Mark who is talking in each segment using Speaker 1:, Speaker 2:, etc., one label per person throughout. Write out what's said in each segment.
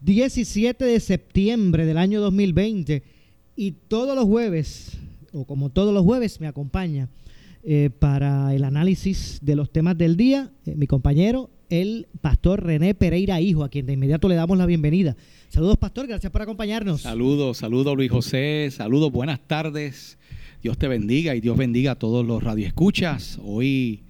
Speaker 1: 17 de septiembre del año 2020 y todos los jueves, o como todos los jueves, me acompaña eh, para el análisis de los temas del día eh, mi compañero, el pastor René Pereira Hijo, a quien de inmediato le damos la bienvenida. Saludos, pastor, gracias por acompañarnos.
Speaker 2: Saludos, saludos Luis José, saludos, buenas tardes. Dios te bendiga y Dios bendiga a todos los radioescuchas. Hoy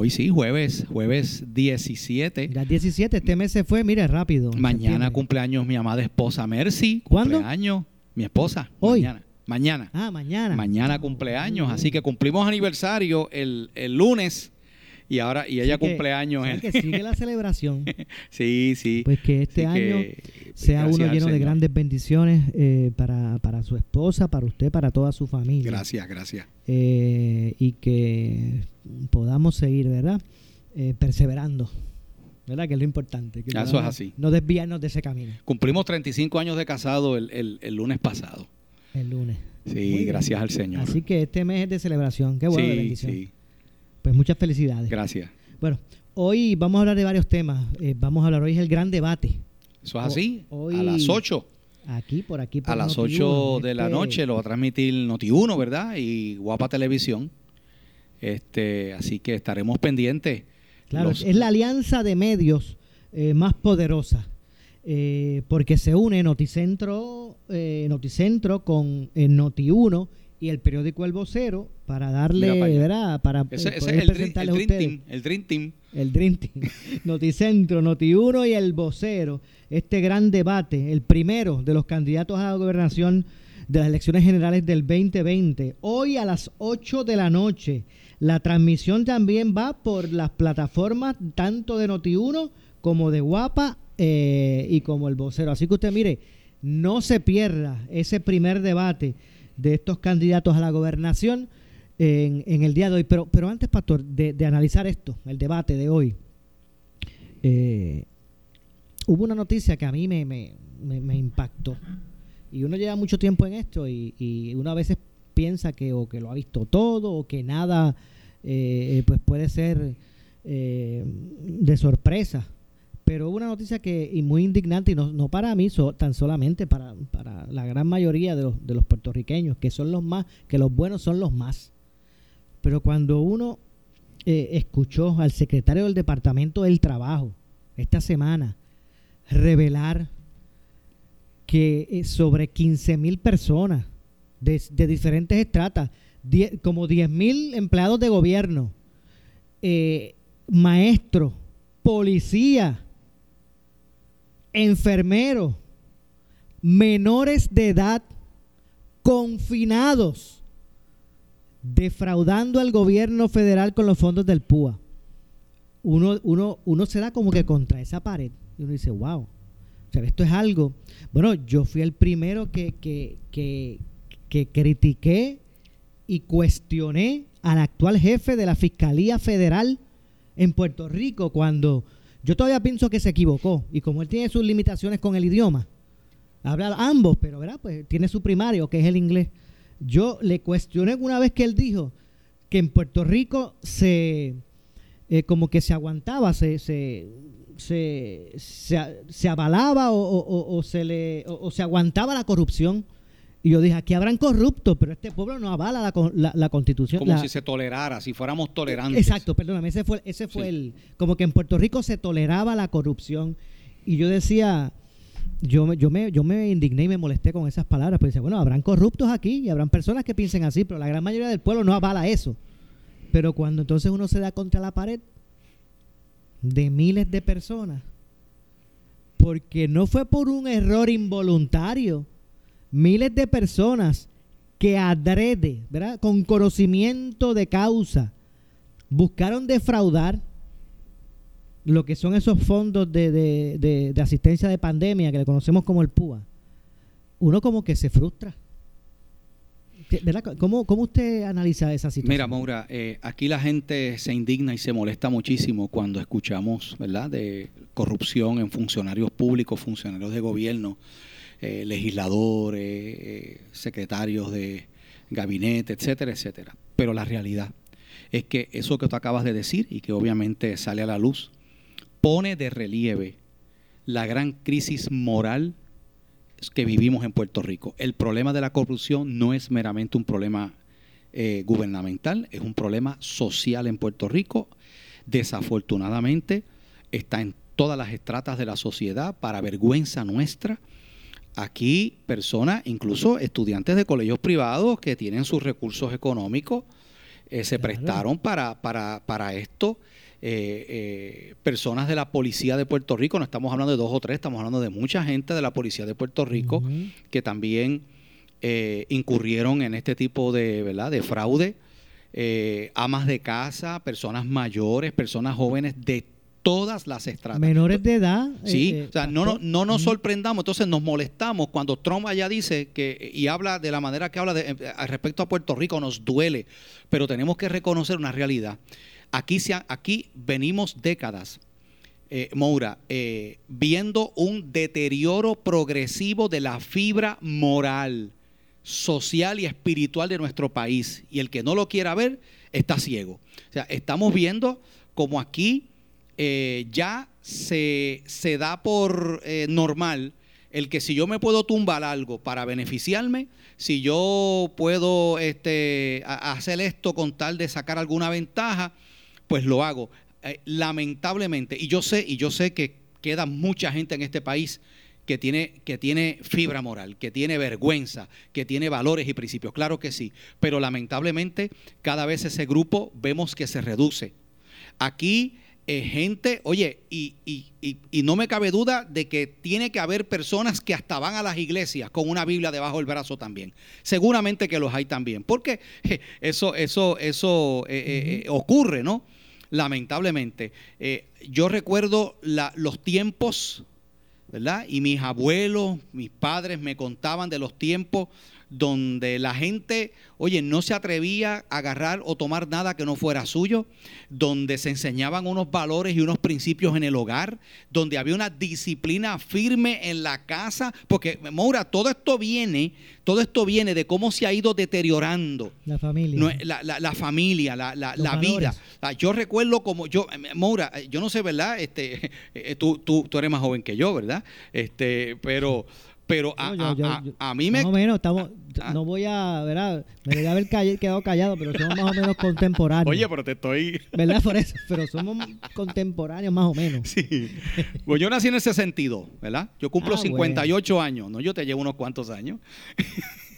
Speaker 2: Hoy sí, jueves, jueves 17.
Speaker 1: Ya 17, este mes se fue, mire, rápido.
Speaker 2: Mañana cumpleaños mi amada esposa Mercy.
Speaker 1: ¿Cuándo?
Speaker 2: Cumpleaños, mi esposa.
Speaker 1: Hoy.
Speaker 2: Mañana. Mañana.
Speaker 1: Ah, mañana.
Speaker 2: Mañana cumpleaños, así que cumplimos aniversario el, el lunes y ahora y ella
Speaker 1: o sea
Speaker 2: en-
Speaker 1: que sigue la celebración.
Speaker 2: sí, sí.
Speaker 1: Pues que este
Speaker 2: Así
Speaker 1: año
Speaker 2: que,
Speaker 1: sea uno lleno de grandes bendiciones eh, para, para su esposa, para usted, para toda su familia.
Speaker 2: Gracias, gracias.
Speaker 1: Eh, y que podamos seguir, ¿verdad? Eh, perseverando. ¿Verdad? Que es lo importante. Que
Speaker 2: Eso es así.
Speaker 1: No desviarnos de ese camino
Speaker 2: Cumplimos 35 años de casado el, el- el lunes pasado.
Speaker 1: el lunes.
Speaker 2: Sí, gracias al Señor.
Speaker 1: Así que este mes es de celebración. Qué bueno, de
Speaker 2: sí,
Speaker 1: bendición.
Speaker 2: sí.
Speaker 1: Pues muchas felicidades.
Speaker 2: Gracias.
Speaker 1: Bueno, hoy vamos a hablar de varios temas. Eh, vamos a hablar, hoy es el gran debate.
Speaker 2: Eso es así.
Speaker 1: Hoy-
Speaker 2: a las 8.
Speaker 1: Aquí, por aquí. por
Speaker 2: A las
Speaker 1: Noti
Speaker 2: 8
Speaker 1: Uno.
Speaker 2: de la
Speaker 1: Este,
Speaker 2: noche lo va a transmitir Noti1, ¿verdad? Y Guapa Televisión. Este, así que estaremos pendientes.
Speaker 1: Claro,
Speaker 2: Los-
Speaker 1: es la alianza de medios eh, más poderosa. eh, porque se une Noticentro, eh, Noticentro con eh, Noti1 y el periódico El Vocero para darle,
Speaker 2: Mira.
Speaker 1: ¿verdad? Para
Speaker 2: Ese,
Speaker 1: eh,
Speaker 2: ese
Speaker 1: poder
Speaker 2: es el, el
Speaker 1: presentarles a
Speaker 2: Dream. Team. El Dream Team.
Speaker 1: El Dream Team, Noticentro, Noti1 y el vocero, este gran debate, el primero de los candidatos a la gobernación de las elecciones generales del 2020. Hoy a las 8 de la noche. La transmisión también va por las plataformas tanto de Noti1 como de Guapa eh, y como el vocero. Así que usted mire, no se pierda ese primer debate de estos candidatos a la gobernación en, el día de hoy. Pero, pero antes, Pastor, de, analizar esto, el debate de hoy, eh, hubo una noticia que a mí me, me, me- me impactó. Y uno lleva mucho tiempo en esto y, y uno a veces piensa que o que lo ha visto todo o que nada eh, pues puede ser eh, de sorpresa. Pero una noticia que y muy indignante y no, no para mí, tan solamente para, para la gran mayoría de los, de los puertorriqueños, que son los más, que los buenos son los más. Pero cuando uno eh, escuchó al secretario del Departamento del Trabajo esta semana revelar que eh, sobre 15 mil personas de, de diferentes estratas, como 10 mil empleados de gobierno, eh, maestros, policía, enfermeros, menores de edad, confinados, defraudando al gobierno federal con los fondos del PUA. Uno, uno, uno se da como que contra esa pared y uno dice, wow. O sea, esto es algo. Bueno, yo fui el primero que, que, que, que critiqué y cuestioné al actual jefe de la Fiscalía Federal en Puerto Rico cuando yo todavía pienso que se equivocó y como él tiene sus limitaciones con el idioma, habla ambos, pero ¿verdad? Pues tiene su primario que es el inglés. Yo le cuestioné una vez que él dijo que en Puerto Rico se eh, como que se aguantaba, se, se, se, se, avalaba o, o- se le o se aguantaba la corrupción. Y yo dije, aquí habrán corruptos, pero este pueblo no avala la, la, la constitución.
Speaker 2: Como
Speaker 1: la-
Speaker 2: si se tolerara, si fuéramos tolerantes.
Speaker 1: Exacto, perdóname, ese fue, ese fue
Speaker 2: Sí.
Speaker 1: el, como que en Puerto Rico se toleraba la corrupción. Y yo decía, yo, me- yo, me, yo me indigné y me molesté con esas palabras, pues dice, bueno, habrán corruptos aquí y habrán personas que piensen así, pero la gran mayoría del pueblo no avala eso. Pero cuando entonces uno se da contra la pared de miles de personas, porque no fue por un error involuntario, miles de personas que adrede, ¿verdad? Con conocimiento de causa, buscaron defraudar lo que son esos fondos de, de- de- asistencia de pandemia que le conocemos como el PUA, uno como que se frustra. ¿Qué- ¿Verdad? ¿Cómo, cómo usted analiza esa situación?
Speaker 2: Mira, Maura, eh, aquí la gente se indigna y se molesta muchísimo cuando escuchamos, ¿verdad?, de corrupción en funcionarios públicos, funcionarios de gobierno, eh, legisladores, eh, secretarios de gabinete, etcétera, etcétera. Pero la realidad es que eso que tú acabas de decir y que obviamente sale a la luz, pone de relieve la gran crisis moral que vivimos en Puerto Rico. El problema de la corrupción no es meramente un problema eh, gubernamental, es un problema social en Puerto Rico. Desafortunadamente está en todas las estratas de la sociedad para vergüenza nuestra. Aquí personas, incluso estudiantes de colegios privados que tienen sus recursos económicos, eh, se
Speaker 1: Claro.
Speaker 2: prestaron para, para, para esto. Eh, eh, personas de la policía de Puerto Rico, no estamos hablando de dos o tres, estamos hablando de mucha gente de la policía de Puerto Rico que también incurrieron en este tipo de, ¿verdad? de fraude. Amas de casa, personas mayores, personas jóvenes de todas las estratas.
Speaker 1: Menores de edad.
Speaker 2: Sí,
Speaker 1: eh,
Speaker 2: o sea, no, no, no nos sorprendamos, entonces nos molestamos cuando Trump allá dice que y habla de la manera que habla de, eh, respecto a Puerto Rico, nos duele, pero tenemos que reconocer una realidad. Aquí, se aquí venimos décadas, eh, Moura, eh, viendo un deterioro progresivo de la fibra moral, social y espiritual de nuestro país. Y el que no lo quiera ver está ciego. O sea, estamos viendo como aquí eh, ya se, se da por eh, normal el que si yo me puedo tumbar algo para beneficiarme, si yo puedo este, hacer esto con tal de sacar alguna ventaja, pues lo hago. Eh, lamentablemente, y yo sé, y yo sé que queda mucha gente en este país que tiene, que tiene fibra moral, que tiene vergüenza, que tiene valores y principios, claro que sí, pero lamentablemente cada vez ese grupo vemos que se reduce. Aquí eh, gente, oye, y, y- y- y no me cabe duda de que tiene que haber personas que hasta van a las iglesias con una Biblia debajo del brazo también. Seguramente que los hay también, porque eso, eso, eso eh, eh, eh, ocurre, ¿no? Lamentablemente. Yo recuerdo la- los tiempos, ¿verdad? Y mis abuelos, mis padres me contaban de los tiempos donde la gente, oye, no se atrevía a agarrar o tomar nada que no fuera suyo, donde se enseñaban unos valores y unos principios en el hogar, donde había una disciplina firme en la casa, porque Moura, todo esto viene, todo esto viene de cómo se ha ido deteriorando
Speaker 1: La familia.
Speaker 2: no, la, la- la familia, la, la- vida. Ah, Yo recuerdo como yo, eh, Moura, eh, yo no sé, ¿verdad? Este, eh, tú, tú, tú eres más joven que yo, ¿verdad? Este, pero, pero a,
Speaker 1: Yo-
Speaker 2: a-
Speaker 1: yo-
Speaker 2: a- a mí me...
Speaker 1: Más o menos, estamos, no voy a, ¿verdad? Me debería haber call- quedado callado, pero somos más o menos contemporáneos.
Speaker 2: Oye, pero te estoy...
Speaker 1: ¿Verdad? Por eso, pero somos contemporáneos más o menos.
Speaker 2: Sí. Pues yo nací en el 62, ¿verdad? Yo cumplo
Speaker 1: Ah,
Speaker 2: 58 años, ¿no? Yo te llevo unos cuantos años.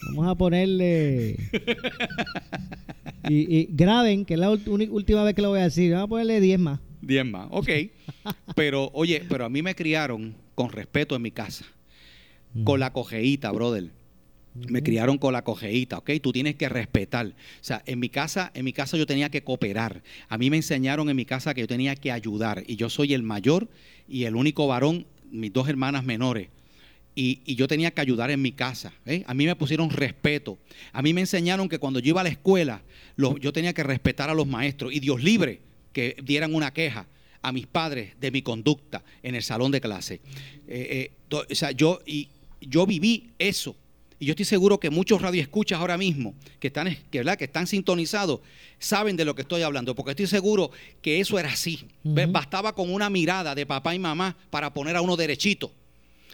Speaker 1: Vamos a ponerle. Y, y graben, que es la última vez que lo voy a decir. Vamos a ponerle 10 más.
Speaker 2: 10 más, ok. Pero, oye, pero a mí me criaron con respeto en mi casa. Con la cojeíta, brother. Me criaron con la cojeíta, ¿ok? Tú tienes que respetar. O sea, en mi casa, en mi casa yo tenía que cooperar. A mí me enseñaron en mi casa que yo tenía que ayudar. Y yo soy el mayor y el único varón, mis dos hermanas menores. Y, y yo tenía que ayudar en mi casa. ¿eh? A mí me pusieron respeto. A mí me enseñaron que cuando yo iba a la escuela, yo tenía que respetar a los maestros. Y Dios libre que dieran una queja a mis padres de mi conducta en el salón de clase. Eh, eh, o sea, yo, y, yo viví eso. Y yo estoy seguro que muchos radioescuchas ahora mismo que están, que, ¿verdad? que están sintonizados saben de lo que estoy hablando, porque estoy seguro que eso era así. Bastaba con una mirada de papá y mamá para poner a uno derechito.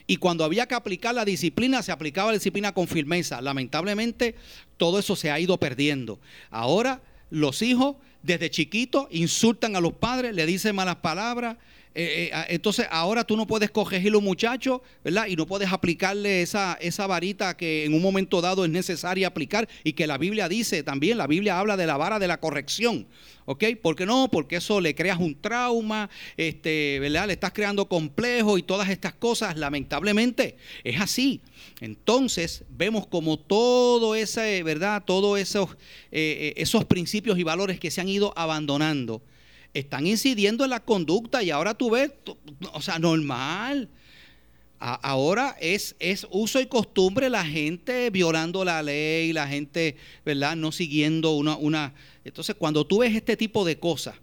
Speaker 2: Y cuando había que aplicar la disciplina, se aplicaba la disciplina con firmeza. Lamentablemente, todo eso se ha ido perdiendo. Ahora, los hijos, desde chiquitos, insultan a los padres, le dicen malas palabras, Eh, eh, entonces ahora tú no puedes corregir los muchachos, ¿verdad? Y no puedes aplicarle esa, esa varita que en un momento dado es necesaria aplicar y que la Biblia dice también, la Biblia habla de la vara de la corrección. ¿Ok? ¿Por qué no? Porque eso le creas un trauma, este, ¿verdad? Le estás creando complejo y todas estas cosas, lamentablemente, es así. Entonces, vemos como todo ese, ¿verdad? Todos esos, eh, esos principios y valores que se han ido abandonando están incidiendo en la conducta y ahora tú ves, o sea, normal. ahora es, es uso y costumbre la gente violando la ley, la gente, ¿verdad? No siguiendo una, una... Entonces, cuando tú ves este tipo de cosas,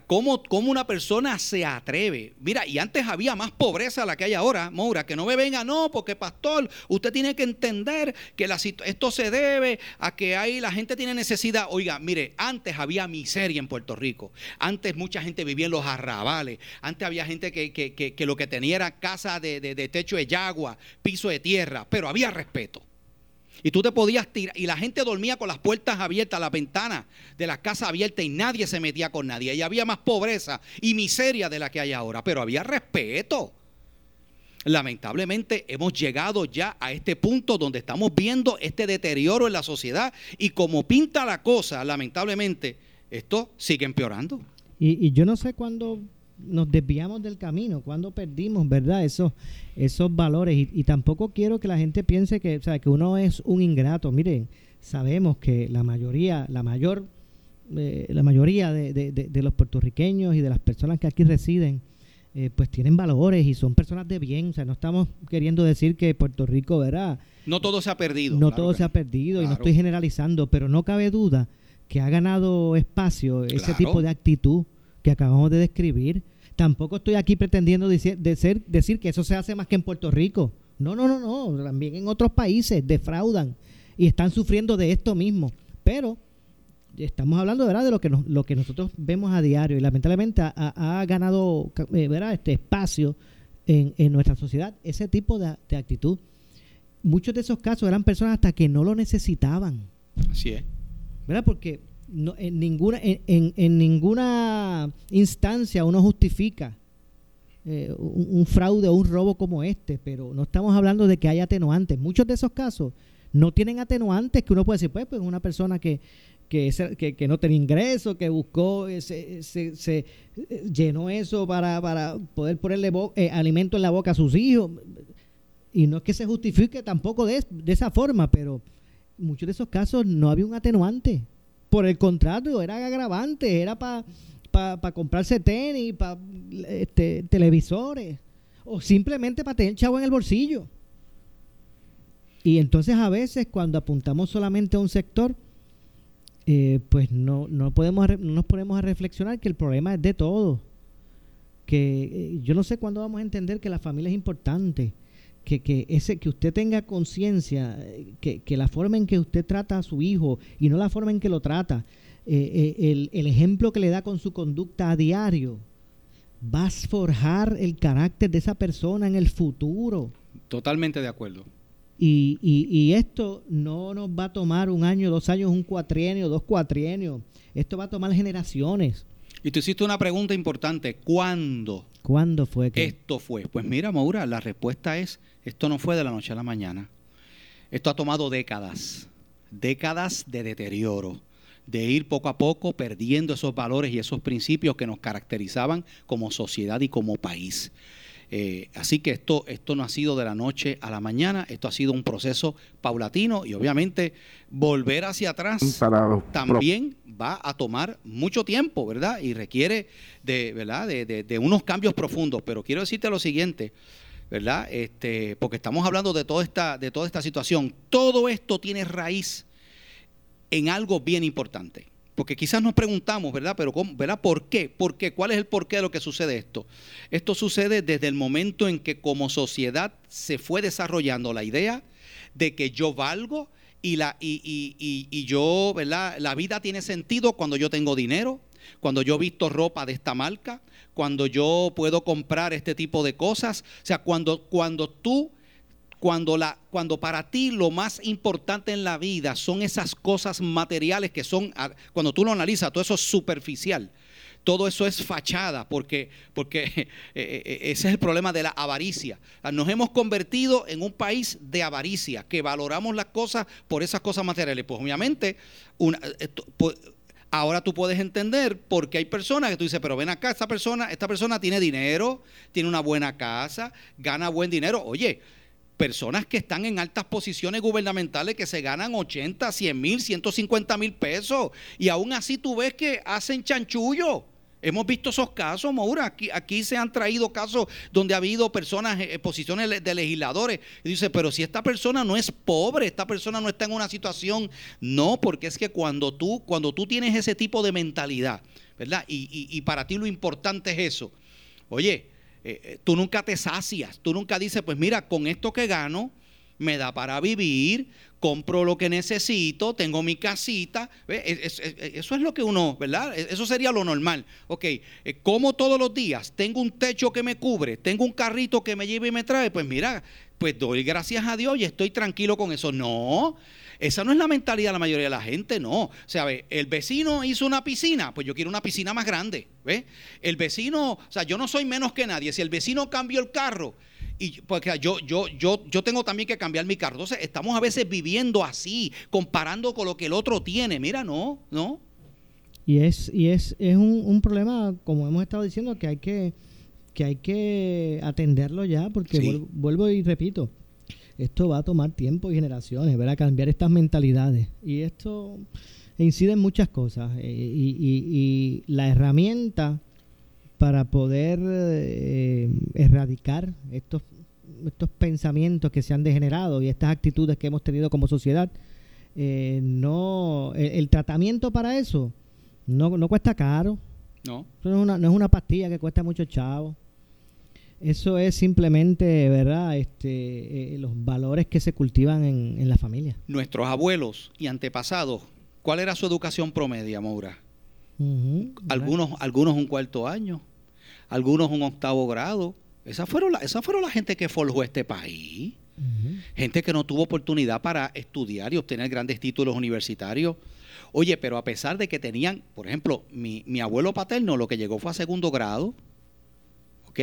Speaker 2: ¿Cómo, ¿Cómo, una persona se atreve? Mira, y antes había más pobreza la que hay ahora, Moura, que no me venga, no, porque pastor, usted tiene que entender que la, esto se debe a que ahí la gente tiene necesidad. Oiga, mire, antes había miseria en Puerto Rico, antes mucha gente vivía en los arrabales, antes había gente que, que, que, lo que tenía era casa de, de, de techo de yagua, piso de tierra, pero había respeto. Y tú te podías tirar, y la gente dormía con las puertas abiertas, las ventanas de la casa abiertas y nadie se metía con nadie. Y había más pobreza y miseria de la que hay ahora, pero había respeto. Lamentablemente hemos llegado ya a este punto donde estamos viendo este deterioro en la sociedad y como pinta la cosa, lamentablemente, esto sigue empeorando.
Speaker 1: Y, y yo no sé cuándo nos desviamos del camino, cuando perdimos, ¿verdad? Esos, esos valores. Y, tampoco quiero que la gente piense que, o sea, que uno es un ingrato. Miren, sabemos que la mayoría, la mayor, eh, la mayoría de, de, los puertorriqueños y de las personas que aquí residen, eh, pues tienen valores y son personas de bien. O sea, no estamos queriendo decir que Puerto Rico, ¿verdad?
Speaker 2: No todo se ha perdido.
Speaker 1: No todo se ha perdido y no estoy generalizando, pero no cabe duda que ha ganado espacio ese tipo de actitud que acabamos de describir. Tampoco estoy aquí pretendiendo decir, decir que eso se hace más que en Puerto Rico. No, no, no, no. También en otros países defraudan y están sufriendo de esto mismo. Pero estamos hablando ¿verdad? de lo que, lo que nosotros vemos a diario y lamentablemente ha, ganado eh, ¿verdad? este espacio en, en, nuestra sociedad ese tipo de, de, actitud. Muchos de esos casos eran personas hasta que no lo necesitaban.
Speaker 2: Así es.
Speaker 1: ¿Verdad? Porque no, en, ninguna, en, en, ninguna instancia uno justifica eh, un, fraude o un robo como este, pero no estamos hablando de que haya atenuantes. Muchos de esos casos no tienen atenuantes que uno puede decir, pues, pues una persona que, que, que, no tenía ingreso, que buscó, eh, se, se, eh, llenó eso para, para poder ponerle alimento en la boca a sus hijos. Y no es que se justifique tampoco de, de esa forma, pero muchos de esos casos no había un atenuante. Por el contrario, era agravante, era para pa, comprarse tenis, para este, televisores, o simplemente para tener chavo en el bolsillo. Y entonces a veces cuando apuntamos solamente a un sector, eh, pues no, no, podemos, no nos ponemos a reflexionar que el problema es de todos. Que eh, yo no sé cuándo vamos a entender que la familia es importante, que, que, ese, que usted tenga conciencia, que, que, la forma en que usted trata a su hijo y no la forma en que lo trata, eh, eh, el, el, ejemplo que le da con su conducta a diario, va a forjar el carácter de esa persona en el futuro.
Speaker 2: Totalmente de acuerdo.
Speaker 1: Y, y, y esto no nos va a tomar un año, dos años, un cuatrienio, dos cuatrienios. Esto va a tomar generaciones.
Speaker 2: Y tú hiciste una pregunta importante. ¿Cuándo?
Speaker 1: ¿Cuándo fue que?
Speaker 2: Esto fue. Pues mira, Maura, la respuesta es, esto no fue de la noche a la mañana. Esto ha tomado décadas, décadas de deterioro, de ir poco a poco perdiendo esos valores y esos principios que nos caracterizaban como sociedad y como país. Eh, así que esto, esto no ha sido de la noche a la mañana, esto ha sido un proceso paulatino y obviamente volver hacia atrás también va a tomar mucho tiempo, ¿verdad? Y requiere de, ¿verdad? De, unos cambios profundos. Pero quiero decirte lo siguiente, ¿verdad? Este, porque estamos hablando de toda esta, de toda esta situación. Todo esto tiene raíz en algo bien importante. Porque quizás nos preguntamos, ¿verdad? Pero ¿cómo, ¿verdad? ¿Por qué? ¿Por qué? ¿Cuál es el porqué de lo que sucede esto? Esto sucede desde el momento en que como sociedad se fue desarrollando la idea de que yo valgo y, la, y, yo, ¿verdad? La vida tiene sentido cuando yo tengo dinero, cuando yo visto ropa de esta marca, cuando yo puedo comprar este tipo de cosas. O sea, cuando, cuando tú cuando, la, cuando para ti lo más importante en la vida son esas cosas materiales que son, cuando tú lo analizas, todo eso es superficial. Todo eso es fachada, porque, porque eh, eh, ese es el problema de la avaricia. Nos hemos convertido en un país de avaricia, que valoramos las cosas por esas cosas materiales. Pues obviamente, ahora tú puedes entender por qué hay personas que tú dices, pero ven acá, esta persona, esta persona tiene dinero, tiene una buena casa, gana buen dinero. Oye, personas que están en altas posiciones gubernamentales que se ganan 80, 100 mil, 150 mil pesos y aún así tú ves que hacen chanchullo. Hemos visto esos casos, Maura. Aquí, se han traído casos donde ha habido personas en posiciones de legisladores. Y dice, pero si esta persona no es pobre, esta persona no está en una situación. No, porque es que cuando tú, cuando tú tienes ese tipo de mentalidad, ¿verdad? Y, y para ti lo importante es eso. Oye, eh, eh, tú nunca te sacias, tú nunca dices, pues mira, con esto que gano, me da para vivir, compro lo que necesito, tengo mi casita. eso es lo que uno, ¿verdad? E, eso sería lo normal. Ok, eh, como todos los días, tengo un techo que me cubre, tengo un carrito que me lleva y me trae, pues mira, pues doy gracias a Dios y estoy tranquilo con eso. No, esa no es la mentalidad de la mayoría de la gente, no. O sea, el vecino hizo una piscina, pues yo quiero una piscina más grande. ¿Ves? El vecino, o sea, yo no soy menos que nadie. Si el vecino cambió el carro, y porque yo, yo, yo, yo tengo también que cambiar mi carro. Entonces, estamos a veces viviendo así, comparando con lo que el otro tiene. Mira, no, no.
Speaker 1: Y es, y es, es un, un problema, como hemos estado diciendo, que hay que, que hay que atenderlo ya, porque vuelvo y repito, esto va a tomar tiempo y generaciones, ver a cambiar estas mentalidades. Y esto incide en muchas cosas. Eh, y, la herramienta para poder eh, erradicar estos, estos pensamientos que se han degenerado y estas actitudes que hemos tenido como sociedad, eh, no el, tratamiento para eso no, no cuesta caro. No. no, es una, no es una pastilla que cuesta mucho chavo. Eso es simplemente, ¿verdad? Este, eh, los valores que se cultivan en, la familia.
Speaker 2: Nuestros abuelos y antepasados, ¿cuál era su educación promedia, Maura? algunos, algunos un cuarto año, algunos un octavo grado. Esas fueron, la, fueron la gente que forjó este país. Gente que no tuvo oportunidad para estudiar y obtener grandes títulos universitarios. Oye, pero a pesar de que tenían, por ejemplo, mi, mi abuelo paterno lo que llegó fue a segundo grado, ¿ok?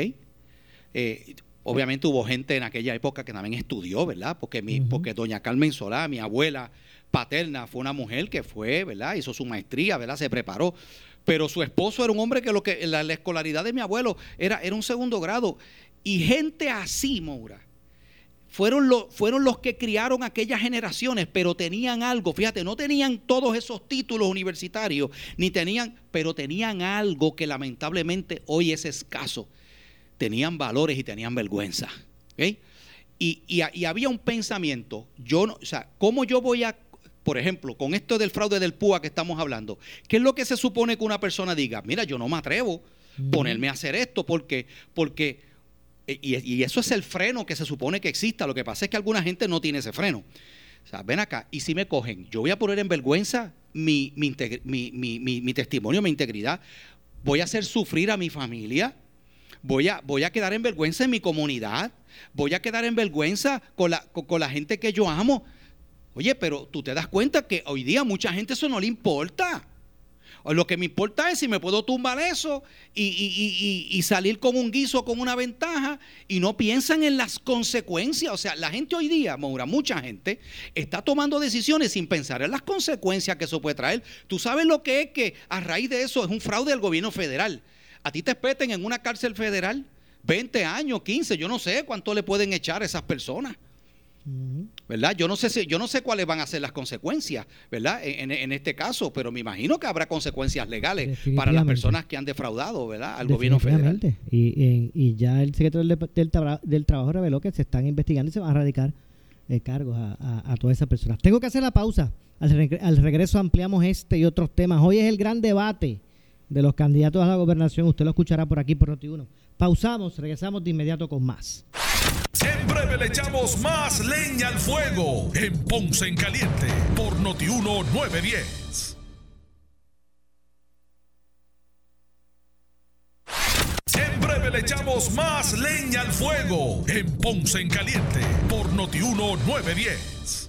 Speaker 2: Eh, obviamente hubo gente en aquella época que también estudió, ¿verdad? Porque, mi, porque doña Carmen Solá, mi abuela paterna, fue una mujer que fue, ¿verdad? Hizo su maestría, ¿verdad? Se preparó. Pero su esposo era un hombre que lo que la, escolaridad de mi abuelo era, era un segundo grado. Y gente así, Moura, fueron, fueron los que criaron aquellas generaciones, pero tenían algo, fíjate, no tenían todos esos títulos universitarios, ni tenían, pero tenían algo que lamentablemente hoy es escaso tenían valores y tenían vergüenza. Y, había un pensamiento, yo no, o sea, ¿cómo yo voy a, por ejemplo, con esto del fraude del PUA que estamos hablando, qué es lo que se supone que una persona diga? Mira, yo no me atrevo a ponerme a hacer esto porque, porque y, eso es el freno que se supone que exista. Lo que pasa es que alguna gente no tiene ese freno. O sea, ven acá, y si me cogen, yo voy a poner en vergüenza mi, mi, mi testimonio, mi integridad. Voy a hacer sufrir a mi familia voy a, voy a quedar en vergüenza en mi comunidad, voy a quedar en vergüenza con la, con, la gente que yo amo. Oye, pero tú te das cuenta que hoy día mucha gente eso no le importa. Lo que me importa es si me puedo tumbar eso y, salir con un guiso, con una ventaja, y no piensan en las consecuencias. O sea, la gente hoy día, Maura, mucha gente, está tomando decisiones sin pensar en las consecuencias que eso puede traer. Tú sabes lo que es que a raíz de eso es un fraude del gobierno federal. A ti te espeten en una cárcel federal 20 años, 15, yo no sé cuánto le pueden echar a esas personas. ¿Verdad? Yo no sé si, yo no sé cuáles van a ser las consecuencias, ¿verdad? En, este caso, pero me imagino que habrá consecuencias legales para las personas que han defraudado, ¿verdad? Al gobierno federal.
Speaker 1: Y, y, ya el secretario del, del, Trabajo reveló que se están investigando y se van a radicar eh, cargos a, todas esas personas. Tengo que hacer la pausa. Al, al regreso ampliamos este y otros temas. Hoy es el gran debate de los candidatos a la gobernación. Usted lo escuchará por aquí por Noti1. Pausamos, regresamos de inmediato con más.
Speaker 3: Breve le echamos más leña al fuego en Ponce en Caliente por Noti1 910. En breve le echamos más leña al fuego en Ponce en Caliente por Noti1 910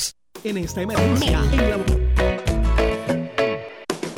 Speaker 4: en esta emergencia. En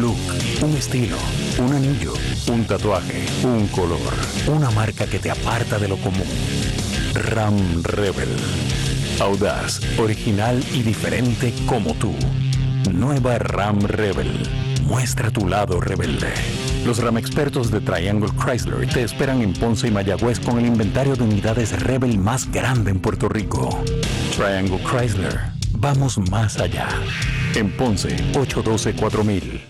Speaker 5: look, un estilo, un anillo, un tatuaje, un color, una marca que te aparta de lo común. Ram Rebel. Audaz, original y diferente como tú. Nueva Ram Rebel. Muestra tu lado rebelde. Los RAM expertos de Triangle Chrysler te esperan en Ponce y Mayagüez con el inventario de unidades Rebel más grande en Puerto Rico. Triangle Chrysler. Vamos más allá. En Ponce, 812-4000.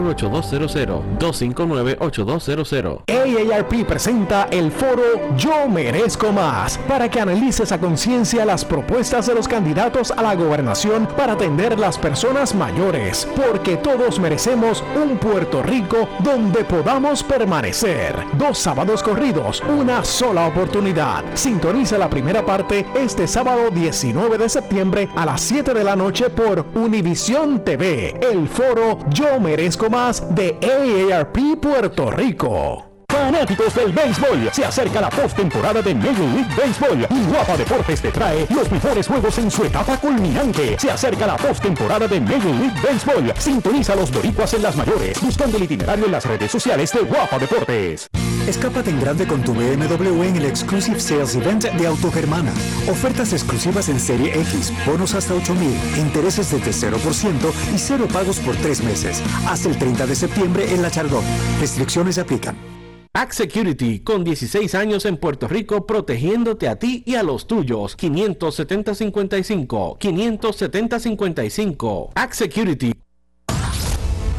Speaker 4: 259-8200. AARP presenta el foro Yo Merezco Más para que analices a conciencia las propuestas de los candidatos a la gobernación para atender las personas mayores, porque todos merecemos un Puerto Rico donde podamos permanecer. Dos sábados corridos, una sola oportunidad. Sintoniza la primera parte este sábado 19 de septiembre a las 7 de la noche por Univisión TV. El foro Yo Merezco Más de AARP Puerto Rico. Fanáticos del béisbol, se acerca la postemporada de Major League Baseball Guapa Deportes te trae los mejores juegos en su etapa culminante. Se acerca la postemporada de Major League Baseball. Sintoniza los boricuas en las mayores, buscando el itinerario en las redes sociales de Guapa Deportes.
Speaker 6: Escápate en grande con tu BMW en el Exclusive Sales Event de Autogermana. Ofertas exclusivas en Serie X, bonos hasta 8000, intereses desde 0% y cero pagos por tres meses. Hasta el 30 de septiembre en La Chardón. Restricciones aplican.
Speaker 4: Act Security, con 16 años en Puerto Rico, protegiéndote a ti y a los tuyos. 570-55. 570-55. Act Security.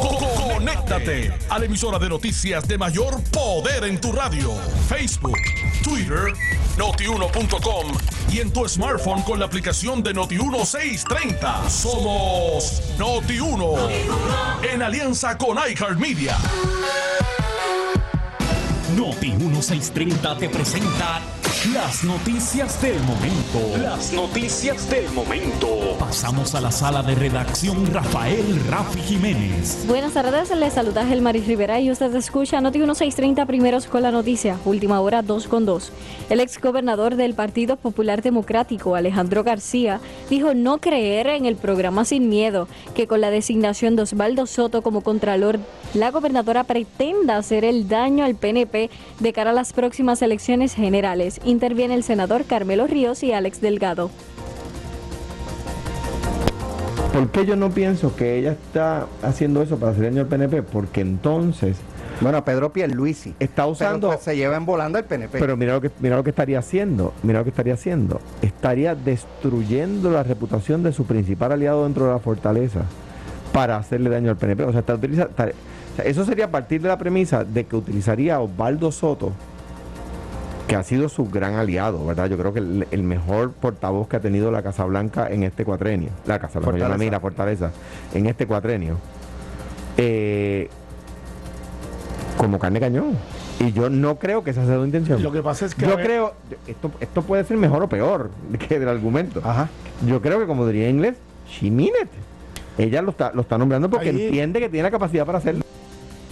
Speaker 3: Conéctate a la emisora de noticias de mayor poder en tu radio. Facebook, Twitter, notiuno.com y en tu smartphone con la aplicación de Noti1630. Somos Noti1 en alianza con iHeartMedia.
Speaker 7: Noti1630 te presenta
Speaker 5: Las noticias del momento. Las noticias del momento. Pasamos a la sala de redacción Rafael Rafi Jiménez.
Speaker 7: Buenas tardes, les saluda Gelmaris Rivera y usted escucha Noti 1630 primeros con la noticia, última hora 2 con 2. El ex gobernador del Partido Popular Democrático, Alejandro García, dijo no creer en el programa Sin Miedo, que con la designación de Osvaldo Soto como contralor, la gobernadora pretenda hacer el daño al PNP de cara a las próximas elecciones generales interviene el senador Carmelo Ríos y Alex Delgado.
Speaker 8: ¿Por qué yo no pienso que ella está haciendo eso para hacer daño al PNP? Porque entonces
Speaker 9: bueno, Pedro Pierluisi.
Speaker 8: Está usando.
Speaker 9: Pero se lleva en volando el PNP.
Speaker 8: Pero mira lo que mira lo que estaría haciendo. Mira lo que estaría haciendo. Estaría destruyendo la reputación de su principal aliado dentro de la fortaleza para hacerle daño al PNP. O sea, está utiliza, eso sería a partir de la premisa de que utilizaría a Osvaldo Soto que ha sido su gran aliado, ¿verdad? Yo creo que el, mejor portavoz que ha tenido la Casa Blanca en este cuatrenio, la Casa Blanca, la Fortaleza, en este cuatrenio, eh, como carne cañón. Y yo no creo que esa sea su intención.
Speaker 10: Lo que pasa es que.
Speaker 8: Yo creo, esto, esto puede ser mejor o peor que el argumento. Ajá. Yo creo que, como diría en inglés, she mean Ella lo está, lo está nombrando porque entiende que tiene la capacidad para hacerlo.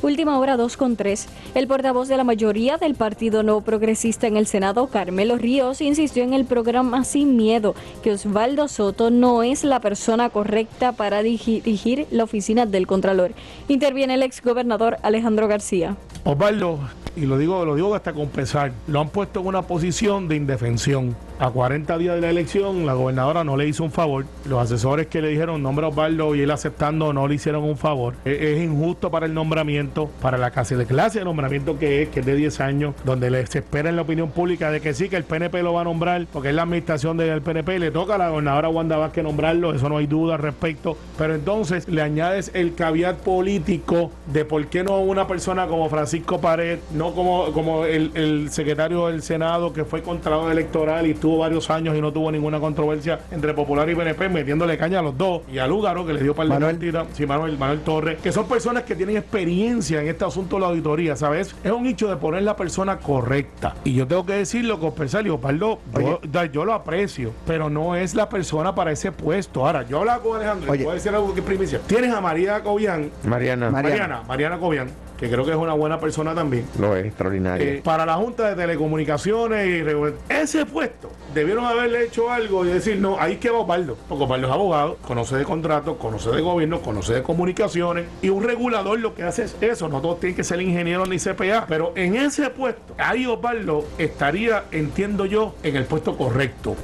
Speaker 7: Última hora 2 con 3. El portavoz de la mayoría del Partido No Progresista en el Senado, Carmelo Ríos, insistió en el programa Sin Miedo que Osvaldo Soto no es la persona correcta para dirigir la oficina del Contralor. Interviene el ex gobernador Alejandro García.
Speaker 10: Osvaldo, y lo digo, lo digo hasta con pesar, lo han puesto en una posición de indefensión. A 40 días de la elección, la gobernadora no le hizo un favor. Los asesores que le dijeron nombre a Osvaldo y él aceptando no le hicieron un favor. E-, es, injusto para el nombramiento, para la clase de clase de nombramiento que es, que es de 10 años, donde se espera en la opinión pública de que sí, que el PNP lo va a nombrar, porque es la administración del PNP, le toca a la gobernadora Wanda Vázquez nombrarlo, eso no hay duda al respecto. Pero entonces le añades el caveat político de por qué no una persona como Francisco Pared, no como, como el, secretario del Senado que fue contralor electoral y estuvo varios años y no tuvo ninguna controversia entre Popular y PNP, metiéndole caña a los dos, y a Lúgaro, que le dio para Manuel. de sí, Manuel, Manuel Torres, que son personas que tienen experiencia en este asunto de la auditoría, ¿sabes? Es un hecho de poner la persona correcta. Y yo tengo que decirlo con Persalio, Pablo, yo, yo, lo aprecio, pero no es la persona para ese puesto. Ahora, yo hablo con Alejandro, Oye. decir algo que primicia. Tienes a María Cobian.
Speaker 8: Mariana.
Speaker 10: Mariana, Mariana Cobian que creo que es una buena persona también.
Speaker 8: Lo es, extraordinario.
Speaker 10: Eh, para la Junta de Telecomunicaciones y ese puesto, debieron haberle hecho algo y decir, no, ahí que va Osvaldo, porque Osvaldo es abogado, conoce de contratos, conoce de gobierno, conoce de comunicaciones, y un regulador lo que hace es eso, no todos tienen que ser ingenieros ni CPA, pero en ese puesto, ahí Osvaldo estaría, entiendo yo, en el puesto correcto.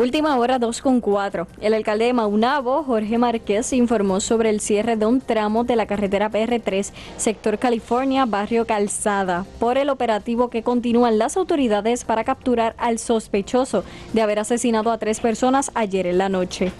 Speaker 7: Última hora 2 con 4. El alcalde de Maunabo, Jorge Márquez, informó sobre el cierre de un tramo de la carretera PR3, sector California, barrio Calzada, por el operativo que continúan las autoridades para capturar al sospechoso de haber asesinado a tres personas ayer en la noche.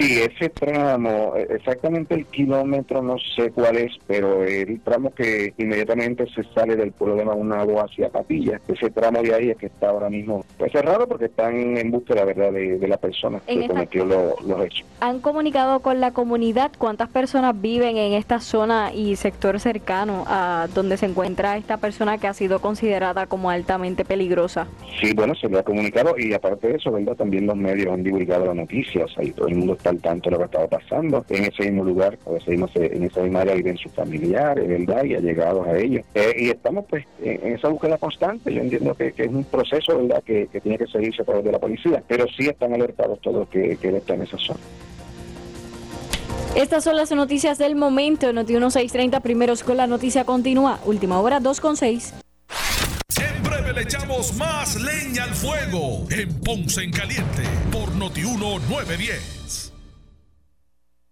Speaker 11: Sí, ese tramo, e, exactamente el kilómetro no sé cuál es, pero el tramo que inmediatamente se sale del pueblo de Maunabo hacia Patilla, ese tramo de ahí es que está ahora mismo pues cerrado porque están en búsqueda verdad de, la persona que cometió los hechos.
Speaker 7: ¿Han comunicado con la comunidad cuántas personas viven en esta zona y sector cercano a donde se encuentra esta persona que ha sido considerada como altamente peligrosa?
Speaker 11: Sí, bueno, se le ha comunicado y aparte de eso, ¿verdad? También los medios han divulgado las noticias, ahí todo el mundo está al tanto de lo que estaba pasando. En ese mismo lugar, en esa misma área viven sus familiares, ¿verdad? Y allegados a ellos. Eh, y estamos pues en, esa búsqueda constante. Yo entiendo que, es un proceso, ¿verdad? Que, tiene que seguirse a través de la policía, pero sí están alertados todos que, que él está en esa zona.
Speaker 7: Estas son las noticias del momento. Noti 1630, primeros con la noticia continúa. Última hora 2 con 6.
Speaker 3: Siempre le echamos más leña al fuego en Ponce en Caliente por Noti 1910.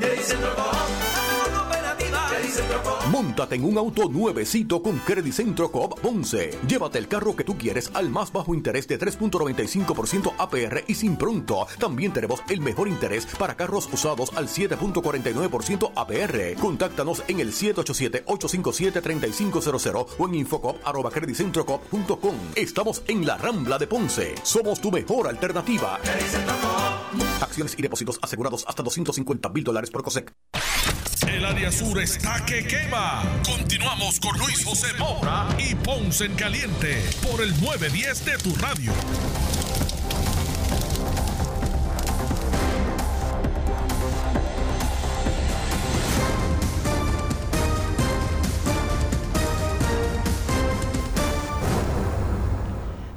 Speaker 12: Yeah, he's in the ball.
Speaker 13: Móntate en un auto nuevecito con Credit Centro Coop Ponce. Llévate el carro que tú quieres al más bajo interés de 3.95% APR y sin pronto. También tenemos el mejor interés para carros usados al 7.49% APR. Contáctanos en el 787-857-3500 o en infocop.com. Estamos en la Rambla de Ponce. Somos tu mejor alternativa. Acciones y depósitos asegurados hasta 250 mil dólares por COSEC.
Speaker 3: El área sur está que quema. Continuamos con Luis José Moura y Ponce en Caliente por el 910 de tu radio.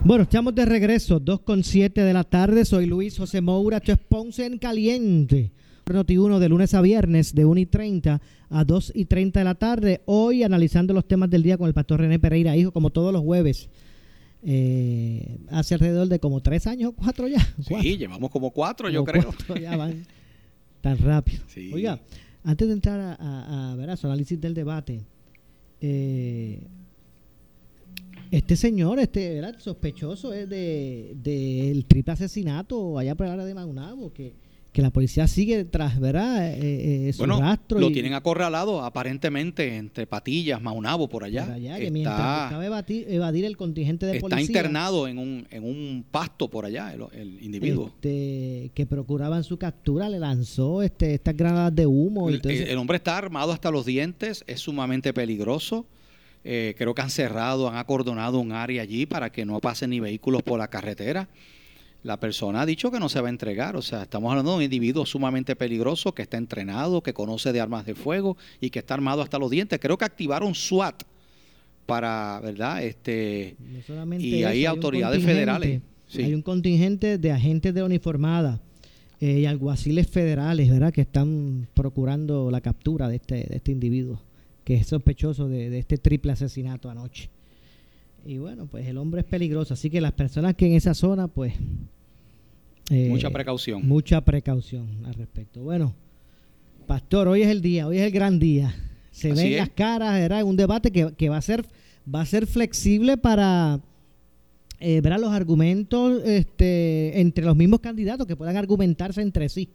Speaker 1: Bueno, estamos de regreso, 2 con 7 de la tarde. Soy Luis José Moura, esto es Ponce en Caliente. Noti1 de lunes a viernes de 1 y 30 a 2 y 30 de la tarde. Hoy analizando los temas del día con el pastor René Pereira, hijo, como todos los jueves. Eh, hace alrededor de como tres años, cuatro ya.
Speaker 2: Sí, llevamos como cuatro, yo creo.
Speaker 1: ya van tan rápido. Oiga, antes de entrar a, a, a ver a su análisis del debate, eh, este señor, este era sospechoso es de del triple asesinato allá por el área de Maunabo, que, que la policía sigue tras, ¿verdad? Eh, eh, su
Speaker 2: bueno,
Speaker 1: rastro.
Speaker 2: lo
Speaker 1: y-
Speaker 2: tienen acorralado aparentemente entre Patillas, Maunabo, por allá.
Speaker 1: por allá, que
Speaker 2: está,
Speaker 1: evadir, evadir el contingente de
Speaker 2: está
Speaker 1: policía
Speaker 2: internado en un, en un pasto por allá, el, el individuo.
Speaker 1: este, que procuraban su captura, le lanzó este, estas granadas de humo. y
Speaker 2: El,
Speaker 1: eso.
Speaker 2: el hombre está armado hasta los dientes, es sumamente peligroso. Eh, creo que han cerrado, han acordonado un área allí para que no pasen ni vehículos por la carretera. La persona ha dicho que no se va a entregar, o sea, estamos hablando de un individuo sumamente peligroso que está entrenado, que conoce de armas de fuego y que está armado hasta los dientes. Creo que activaron SWAT para, ¿verdad? Este
Speaker 1: No
Speaker 2: y
Speaker 1: eso,
Speaker 2: hay autoridades federales. Sí.
Speaker 1: Hay un contingente de agentes de uniformada eh, y alguaciles federales, ¿verdad? Que están procurando la captura de este, de este individuo, que es sospechoso de, de este triple asesinato anoche. Y bueno, pues el hombre es peligroso, así que las personas que en esa zona, pues... eh,
Speaker 2: Mucha precaución.
Speaker 1: Mucha precaución al respecto. Bueno, Pastor, hoy es el día, hoy es el gran día. Se
Speaker 2: Así
Speaker 1: ven
Speaker 2: es.
Speaker 1: las caras, ¿verdad? Un debate que, que va a ser va a ser flexible para eh, ver los argumentos este, entre los mismos candidatos que puedan argumentarse entre sí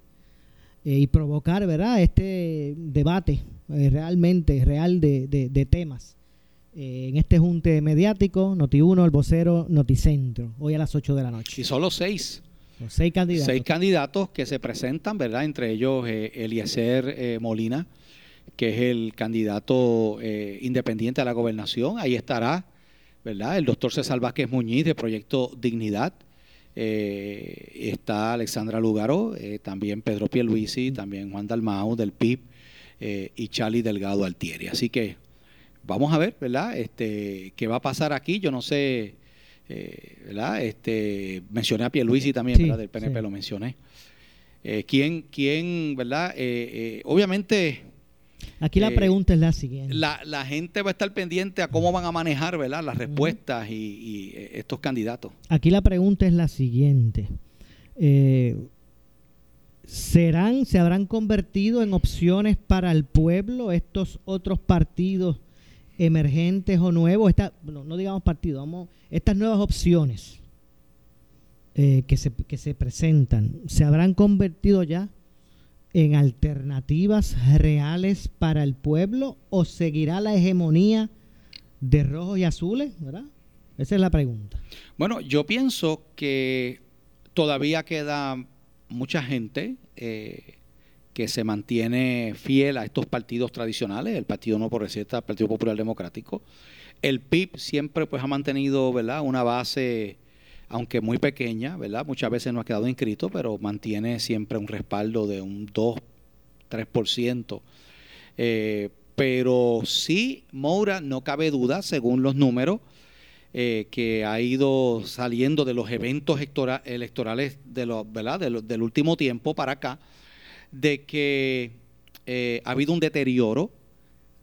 Speaker 1: eh, y provocar, ¿verdad? Este debate eh, realmente real de, de- de temas. Eh, en este junte mediático, Noti1, el vocero, Noticentro, hoy a las 8 de la noche.
Speaker 2: Y solo seis.
Speaker 1: Los seis candidatos.
Speaker 2: Seis candidatos que se presentan, ¿verdad? Entre ellos eh, Eliezer eh, Molina, que es el candidato eh, independiente a la gobernación. Ahí estará, ¿verdad? El doctor César Vázquez Muñiz de Proyecto Dignidad. Está Alexandra Lugaro, también Pedro Pierluisi, también Juan Dalmau del PIB y Charlie Delgado Altieri. Así que vamos a ver, ¿verdad? Este, ¿Qué va a pasar aquí? Yo no sé, eh, ¿verdad? Este, mencioné a Pierluisi también,
Speaker 1: Sí,
Speaker 2: ¿verdad? Del PNP
Speaker 1: sí.
Speaker 2: lo mencioné. Eh, ¿quién, quién, verdad? Eh, obviamente
Speaker 1: Aquí la pregunta es la siguiente.
Speaker 2: la, la gente va a estar pendiente a cómo van a manejar, ¿verdad? Las respuestas y, y, estos candidatos.
Speaker 1: Aquí la pregunta es la siguiente. ¿Serán, se habrán convertido en opciones para el pueblo estos otros partidos emergentes o nuevos? No, digamos partidos, vamos, estas nuevas opciones eh, que, se, que se presentan, ¿se habrán convertido ya en alternativas reales para el pueblo o seguirá la hegemonía de rojos y azules? ¿verdad? Esa es la pregunta.
Speaker 2: Bueno, yo pienso que todavía queda mucha gente eh, que se mantiene fiel a estos partidos tradicionales, el Partido No Progresista, el Partido Popular Democrático. El PIB siempre pues ha mantenido, ¿verdad? Una base, aunque muy pequeña, ¿verdad? Muchas veces no ha quedado inscrito, pero mantiene siempre un respaldo de un 2, 3%. Eh, pero sí, Moura, no cabe duda, según los números, eh, que ha ido saliendo de los eventos electora- electorales de los, ¿verdad? del último tiempo para acá, de que eh, ha habido un deterioro,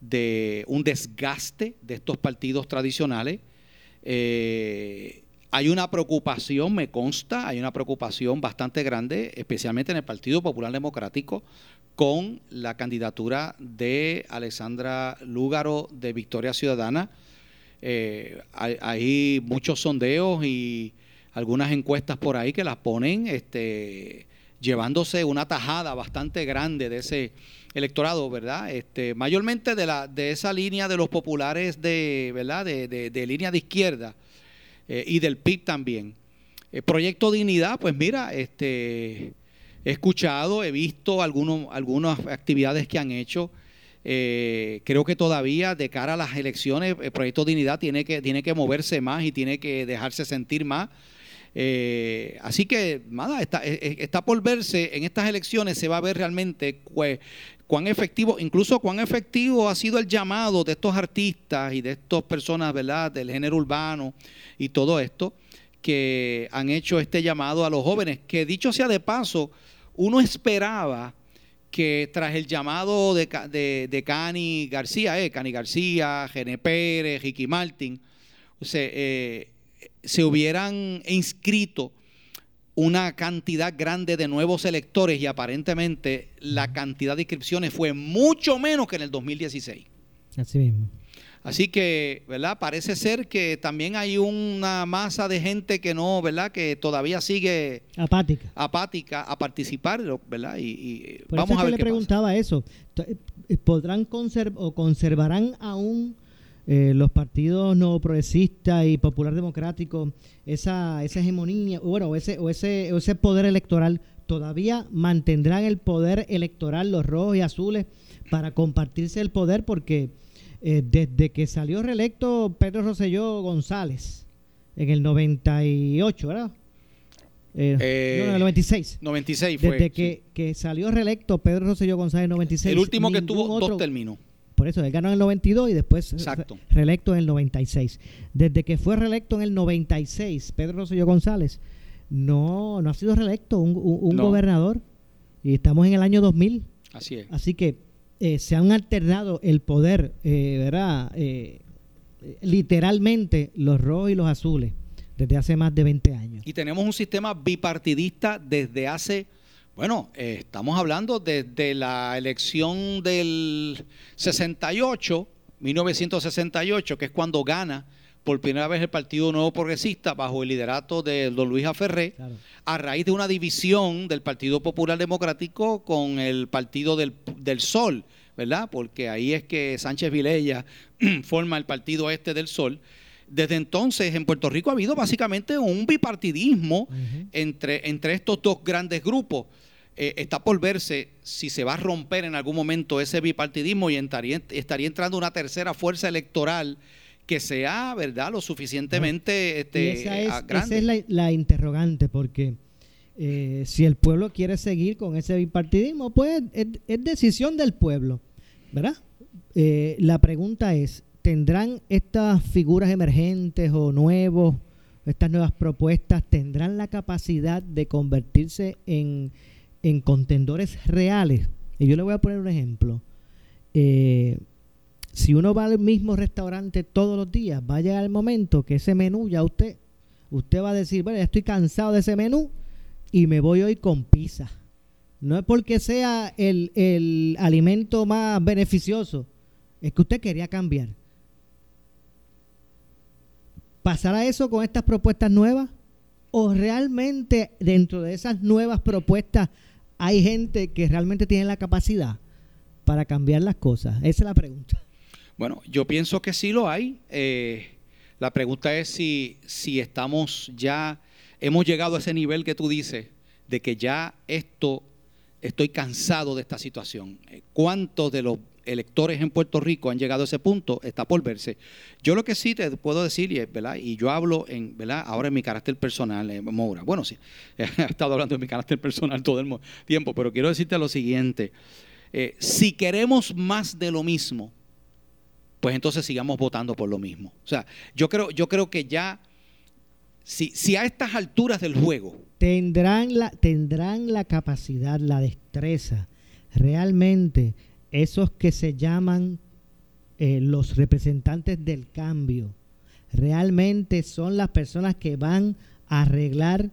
Speaker 2: de un desgaste de estos partidos tradicionales. Eh, hay una preocupación, me consta, hay una preocupación bastante grande, especialmente en el Partido Popular Democrático, con la candidatura de Alexandra Lúgaro de Victoria Ciudadana. Eh, hay, hay muchos sondeos y algunas encuestas por ahí que las ponen este, llevándose una tajada bastante grande de ese electorado, ¿verdad? Este, mayormente de, la, de esa línea de los populares de, ¿verdad? De, de- línea de izquierda eh, y del PIB también. Eh, Proyecto Dignidad, pues mira, este, he escuchado, he visto algunos, algunas actividades que han hecho. Eh, creo que todavía de cara a las elecciones, el Proyecto Dignidad tiene que, tiene que moverse más y tiene que dejarse sentir más. Eh, así que, nada, está, eh, eh, está por verse, en estas elecciones se va a ver realmente cuán efectivo, incluso cuán efectivo ha sido el llamado de estos artistas y de estas personas, ¿verdad?, del género urbano y todo esto, que han hecho este llamado a los jóvenes, que dicho sea de paso, uno esperaba que tras el llamado de, de, Cani García, eh, Cani García, Gene Pérez, Ricky Martin, se, eh, se hubieran inscrito una cantidad grande de nuevos electores y aparentemente la cantidad de inscripciones fue mucho menos que en el 2016.
Speaker 1: Así mismo.
Speaker 2: Así que, ¿verdad? Parece ser que también hay una masa de gente que no, ¿verdad? Que todavía sigue
Speaker 1: Apática.
Speaker 2: apática a participar, ¿verdad? Y, y
Speaker 1: Por
Speaker 2: vamos
Speaker 1: eso
Speaker 2: a ver
Speaker 1: le
Speaker 2: qué pasa.
Speaker 1: preguntaba eso. Eh, ¿Podrán conserv o conservarán aún eh, los partidos no progresistas y popular democrático esa, esa hegemonía, o bueno, o ese, o ese, o ese poder electoral? ¿Todavía mantendrán el poder electoral los rojos y azules para compartirse el poder? Porque eh, desde que salió reelecto Pedro Rosselló González en el 98, ¿verdad? Eh,
Speaker 2: Eh,
Speaker 1: no, en el 96.
Speaker 2: 96 fue.
Speaker 1: Desde
Speaker 2: sí.
Speaker 1: que, que salió reelecto Pedro Rosselló González en el 96.
Speaker 2: el último que tuvo dos términos.
Speaker 1: Por eso, él ganó en el 92 y después
Speaker 2: Exacto.
Speaker 1: reelecto en el 96. Desde que fue reelecto en el 96, Pedro Rosselló González no, no ha sido reelecto un, un- un
Speaker 2: No.
Speaker 1: gobernador. Y estamos en el año 2000.
Speaker 2: Así es.
Speaker 1: Así que eh, se han alternado el poder, eh, ¿verdad? Eh, literalmente los rojos y los azules desde hace más de 20 años.
Speaker 2: Y tenemos un sistema bipartidista desde hace, bueno, eh, estamos hablando desde la elección del 68, 1968, que es cuando gana por primera vez el Partido Nuevo Progresista bajo el liderato de don Luis Aferré, a raíz de una división del Partido Popular Democrático con el Partido del, del Sol, ¿verdad? Porque ahí es que Sánchez Vilella forma el Partido Este del Sol. Desde entonces en Puerto Rico ha habido básicamente un bipartidismo entre, entre estos dos grandes grupos. Eh, está por verse si se va a romper en algún momento ese bipartidismo y estaría, estaría entrando una tercera fuerza electoral que sea, ¿verdad?, lo suficientemente este,
Speaker 1: esa es,
Speaker 2: ah,
Speaker 1: esa
Speaker 2: grande.
Speaker 1: es la, la interrogante, porque eh, si el pueblo quiere seguir con ese bipartidismo, pues es, es decisión del pueblo, ¿verdad? Eh, la pregunta es, ¿tendrán estas figuras emergentes o nuevos, estas nuevas propuestas, tendrán la capacidad de convertirse en, en contendores reales? Y yo le voy a poner un ejemplo. Eh, si uno va al mismo restaurante todos los días, va a llegar el momento que ese menú ya usted, usted va a decir, bueno, ya estoy cansado de ese menú y me voy hoy con pizza. No es porque sea el, el alimento más beneficioso, es que usted quería cambiar. ¿Pasará eso con estas propuestas nuevas? ¿O realmente dentro de esas nuevas propuestas hay gente que realmente tiene la capacidad para cambiar las cosas? Esa es la pregunta.
Speaker 2: Bueno, yo pienso que sí lo hay. Eh, la pregunta es si, si estamos ya, hemos llegado a ese nivel que tú dices, de que ya esto, estoy cansado de esta situación. Eh, ¿Cuántos de los electores en Puerto Rico han llegado a ese punto? Está por verse. Yo lo que sí te puedo decir, y, ¿verdad? y yo hablo en, ¿verdad? ahora en mi carácter personal, eh, Moura. Bueno, sí, he estado hablando de mi carácter personal todo el tiempo, pero quiero decirte lo siguiente. eh, si queremos más de lo mismo, pues entonces sigamos votando por lo mismo. O sea, yo creo, yo creo que ya, si, si a estas alturas del juego...
Speaker 1: Tendrán la, tendrán la capacidad, la destreza, realmente esos que se llaman eh, los representantes del cambio, realmente son las personas que van a arreglar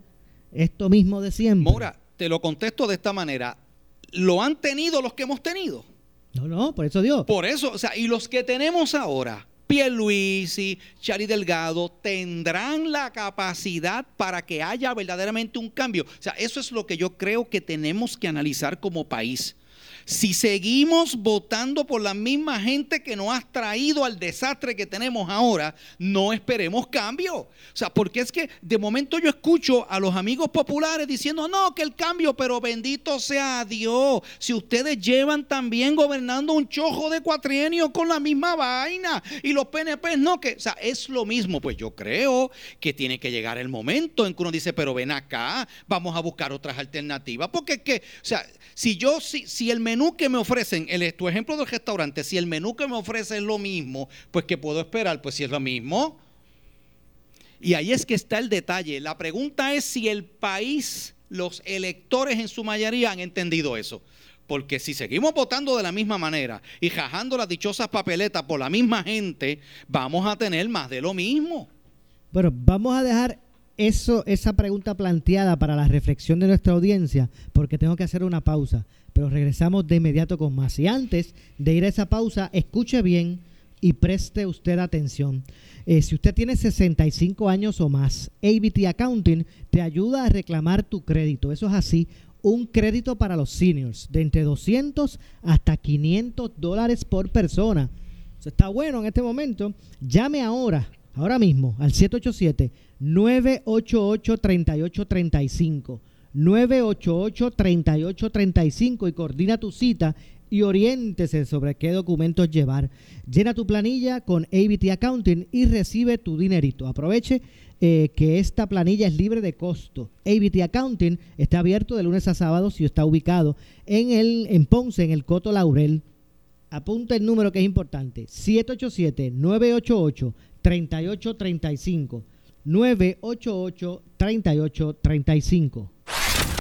Speaker 1: esto mismo de siempre.
Speaker 2: Mora, te lo contesto de esta manera. ¿Lo han tenido los que hemos tenido?
Speaker 1: No, no, por eso Dios.
Speaker 2: Por eso, o sea, y los que tenemos ahora, Pierluisi, Chari Delgado, tendrán la capacidad para que haya verdaderamente un cambio. O sea, eso es lo que yo creo que tenemos que analizar como país. Si seguimos votando por la misma gente que nos ha traído al desastre que tenemos ahora, no esperemos cambio. O sea, porque es que de momento yo escucho a los amigos populares diciendo, no, que el cambio, pero bendito sea Dios. Si ustedes llevan también gobernando un chojo de cuatrienio con la misma vaina y los PNP no, que, o sea, es lo mismo. Pues yo creo que tiene que llegar el momento en que uno dice, pero ven acá, vamos a buscar otras alternativas. Porque es que, o sea, si yo, si, si el menú que me ofrecen, el, tu ejemplo del restaurante, si el menú que me ofrece es lo mismo, pues ¿qué puedo esperar? Pues si es lo mismo. Y ahí es que está el detalle. La pregunta es si el país, los electores en su mayoría han entendido eso. Porque si seguimos votando de la misma manera y jajando las dichosas papeletas por la misma gente, vamos a tener más de lo mismo.
Speaker 1: Bueno, vamos a dejar eso, esa pregunta planteada para la reflexión de nuestra audiencia, porque tengo que hacer una pausa, pero regresamos de inmediato con más. Y antes de ir a esa pausa, escuche bien y preste usted atención. Eh, si usted tiene 65 años o más, ABT Accounting te ayuda a reclamar tu crédito. Eso es así, un crédito para los seniors de entre 200 hasta 500 dólares por persona. Eso está bueno en este momento. Llame ahora, ahora mismo, al 787 988-3835. 988-3835 y coordina tu cita y oriéntese sobre qué documentos llevar. Llena tu planilla con ABT Accounting y recibe tu dinerito. Aproveche eh, que esta planilla es libre de costo. ABT Accounting está abierto de lunes a sábado si está ubicado en, el, en Ponce, en el Coto Laurel. Apunta el número que es importante. 787-988-3835. 988-3835.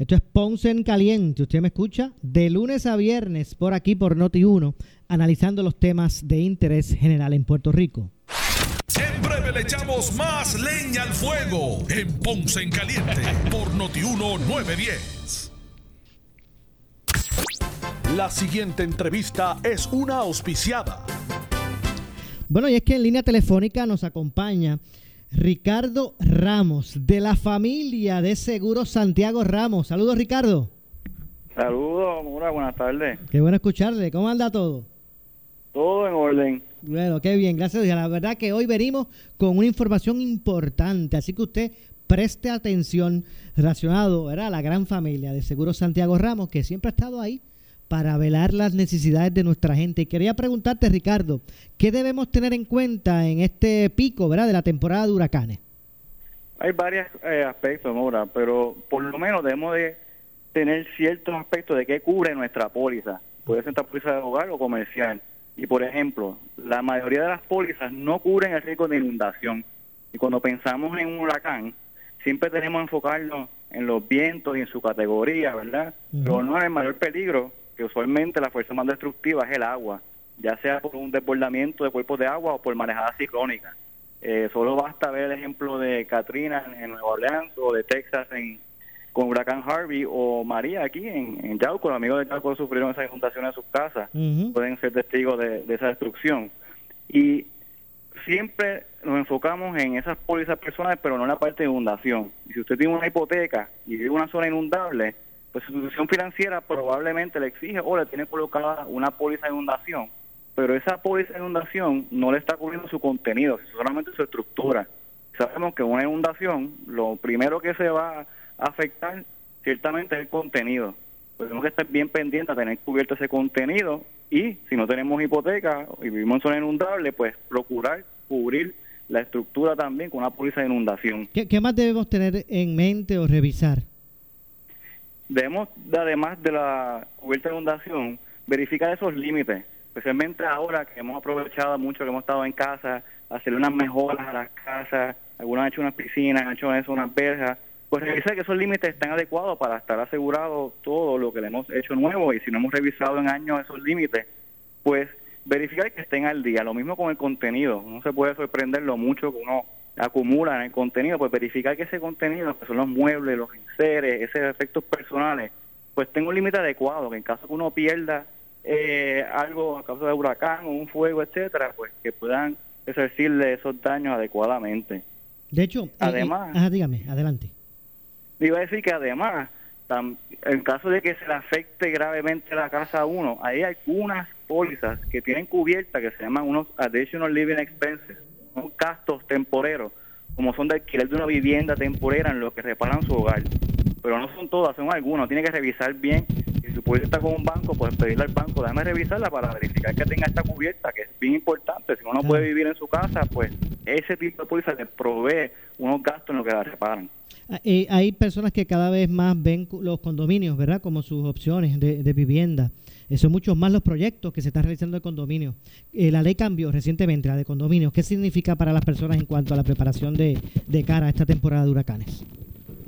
Speaker 1: Esto es Ponce en Caliente. Usted me escucha de lunes a viernes por aquí por Noti 1, analizando los temas de interés general en Puerto Rico.
Speaker 3: En breve breve le echamos más leña al fuego en Ponce en Caliente por Notiuno 910. La siguiente entrevista es una auspiciada.
Speaker 1: Bueno, y es que en línea telefónica nos acompaña Ricardo Ramos, de la familia de Seguros Santiago Ramos. Saludos, Ricardo.
Speaker 14: Saludos, Mura, buenas tardes.
Speaker 1: Qué bueno escucharle. ¿Cómo anda todo?
Speaker 14: Todo en orden.
Speaker 1: Bueno, qué bien, gracias. La verdad que hoy venimos con una información importante, así que usted preste atención relacionado a la gran familia de Seguros Santiago Ramos, que siempre ha estado ahí para velar las necesidades de nuestra gente. Y quería preguntarte, Ricardo, ¿qué debemos tener en cuenta en este pico ¿verdad? de la temporada de huracanes?
Speaker 14: Hay varios eh, aspectos, Mora, pero por lo menos debemos de tener ciertos aspectos de qué cubre nuestra póliza. Puede ser esta póliza de hogar o comercial. Y por ejemplo, la mayoría de las pólizas no cubren el riesgo de inundación. Y cuando pensamos en un huracán, siempre tenemos que enfocarnos en los vientos y en su categoría, ¿verdad? Pero no es el mayor peligro que usualmente la fuerza más destructiva es el agua, ya sea por un desbordamiento de cuerpos de agua o por manejada ciclónica. Eh, solo basta ver el ejemplo de Katrina en Nueva Orleans o de Texas en, con huracán Harvey o María aquí en, en Yauco. Los amigos de Yauco sufrieron esa inundación en sus casas. Pueden ser testigos de, de esa destrucción. Y siempre nos enfocamos en esas pólizas personales, pero no en la parte de inundación. Y si usted tiene una hipoteca y vive en una zona inundable, pues su institución financiera probablemente le exige o le tiene colocada una póliza de inundación, pero esa póliza de inundación no le está cubriendo su contenido, solamente su estructura. Sabemos que una inundación, lo primero que se va a afectar ciertamente es el contenido. Pues tenemos que estar bien pendientes a tener cubierto ese contenido y si no tenemos hipoteca y vivimos en zona inundable, pues procurar cubrir la estructura también con una póliza de inundación.
Speaker 1: ¿Qué, qué más debemos tener en mente o revisar?
Speaker 14: Debemos, además de la cubierta de inundación, verificar esos límites, especialmente ahora que hemos aprovechado mucho que hemos estado en casa, hacer unas mejoras a las casas, algunos han hecho unas piscinas, han hecho eso, unas verjas, pues revisar que esos límites estén adecuados para estar asegurado todo lo que le hemos hecho nuevo y si no hemos revisado en años esos límites, pues verificar que estén al día. Lo mismo con el contenido, no se puede sorprender lo mucho que uno acumula en el contenido, pues verificar que ese contenido, que son los muebles, los enseres, esos efectos personales, pues tenga un límite adecuado, que en caso que uno pierda eh, algo a causa de huracán o un fuego, etcétera, pues que puedan resarcirle esos daños adecuadamente.
Speaker 1: De hecho, eh,
Speaker 14: además,
Speaker 1: ajá, dígame, adelante.
Speaker 14: Iba a decir que además, en caso de que se le afecte gravemente la casa a uno, hay algunas pólizas que tienen cubierta que se llaman unos additional living expenses, son gastos temporeros, como son de alquiler de una vivienda temporera en lo que reparan su hogar. Pero no son todas, son algunas. Tiene que revisar bien. Si su póliza está con un banco, pues pedirle al banco, déjame revisarla para verificar que tenga esta cubierta, que es bien importante. Si uno no puede vivir en su casa, pues ese tipo de póliza le provee unos gastos en lo que la reparan.
Speaker 1: Ah, eh, hay personas que cada vez más ven los condominios, ¿verdad? Como sus opciones de, de vivienda. Eh, son muchos más los proyectos que se están realizando de condominio. Eh, la ley cambió recientemente, la de condominios. ¿Qué significa para las personas en cuanto a la preparación de, de cara a esta temporada de huracanes?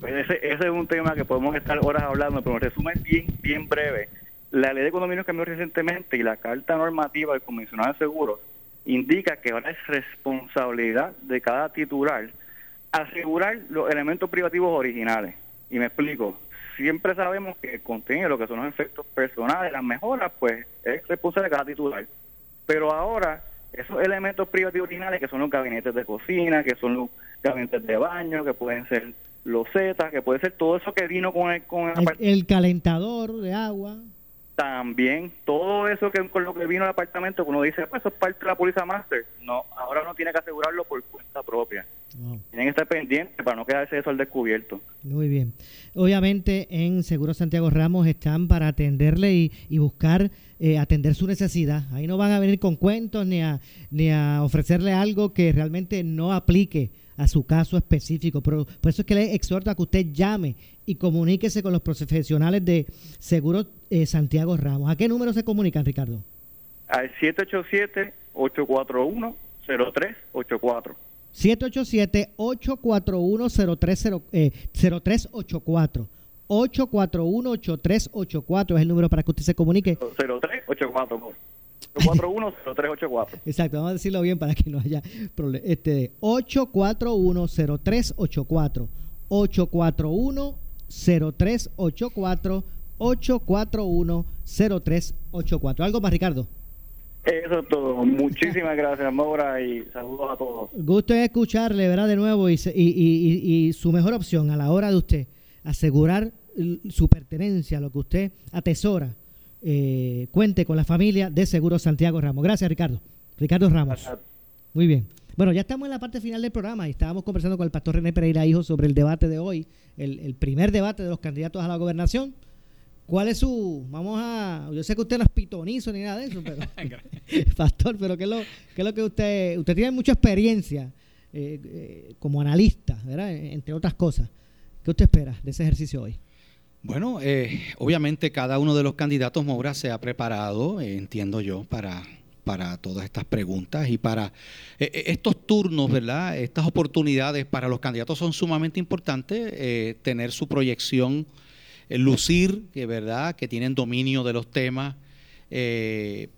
Speaker 14: Pues ese, ese, es un tema que podemos estar horas hablando, pero en resumen bien, bien breve. La ley de condominios cambió recientemente y la carta normativa del comisionado de seguros indica que ahora es responsabilidad de cada titular asegurar los elementos privativos originales. Y me explico, siempre sabemos que contiene lo que son los efectos personales, las mejoras, pues es responsable de cada titular. Pero ahora, esos elementos privativos originales, que son los gabinetes de cocina, que son los gabinetes de baño, que pueden ser los zetas, que puede ser todo eso que vino con el, con
Speaker 1: el, el calentador de agua.
Speaker 14: También todo eso que con lo que vino el apartamento, que uno dice, pues eso es parte de la póliza master. No, ahora uno tiene que asegurarlo por cuenta propia. Tienen que estar pendientes para no quedarse eso al descubierto.
Speaker 1: Muy bien. Obviamente en Seguro Santiago Ramos están para atenderle y, y buscar eh, atender su necesidad. Ahí no van a venir con cuentos ni a, ni a ofrecerle algo que realmente no aplique a su caso específico. Pero por eso es que le exhorto a que usted llame y comuníquese con los profesionales de Seguro eh, Santiago Ramos. ¿A qué número se comunican, Ricardo?
Speaker 14: Al 787-841-0384.
Speaker 1: 787-841-0384. 841-8384 es el número para que usted se comunique.
Speaker 14: 0384. 841-0384.
Speaker 1: Exacto, vamos a decirlo bien para que no haya problema. Este, 841-0384. 841-0384. 841-0384. ¿Algo más, Ricardo?
Speaker 14: Eso es todo. Muchísimas gracias, Maura, y saludos a todos.
Speaker 1: Gusto es escucharle, ¿verdad? De nuevo, y, y, y, y, su mejor opción a la hora de usted asegurar su pertenencia, lo que usted atesora, eh, cuente con la familia de Seguro Santiago Ramos. Gracias, Ricardo. Ricardo Ramos. Muy bien. Bueno, ya estamos en la parte final del programa y estábamos conversando con el pastor René Pereira Hijo sobre el debate de hoy, el, el primer debate de los candidatos a la gobernación. ¿Cuál es su, vamos a, yo sé que usted no es pitonizo ni nada de eso, pero, pastor, pero ¿qué es lo, qué es lo que usted, usted tiene mucha experiencia eh, eh, como analista, ¿verdad? Entre otras cosas. ¿Qué usted espera de ese ejercicio hoy?
Speaker 2: Bueno, eh, obviamente cada uno de los candidatos Moura se ha preparado, eh, entiendo yo, para, para todas estas preguntas y para eh, estos turnos, ¿verdad? Estas oportunidades para los candidatos son sumamente importantes, tener su proyección, lucir, verdad, que tienen dominio de los temas,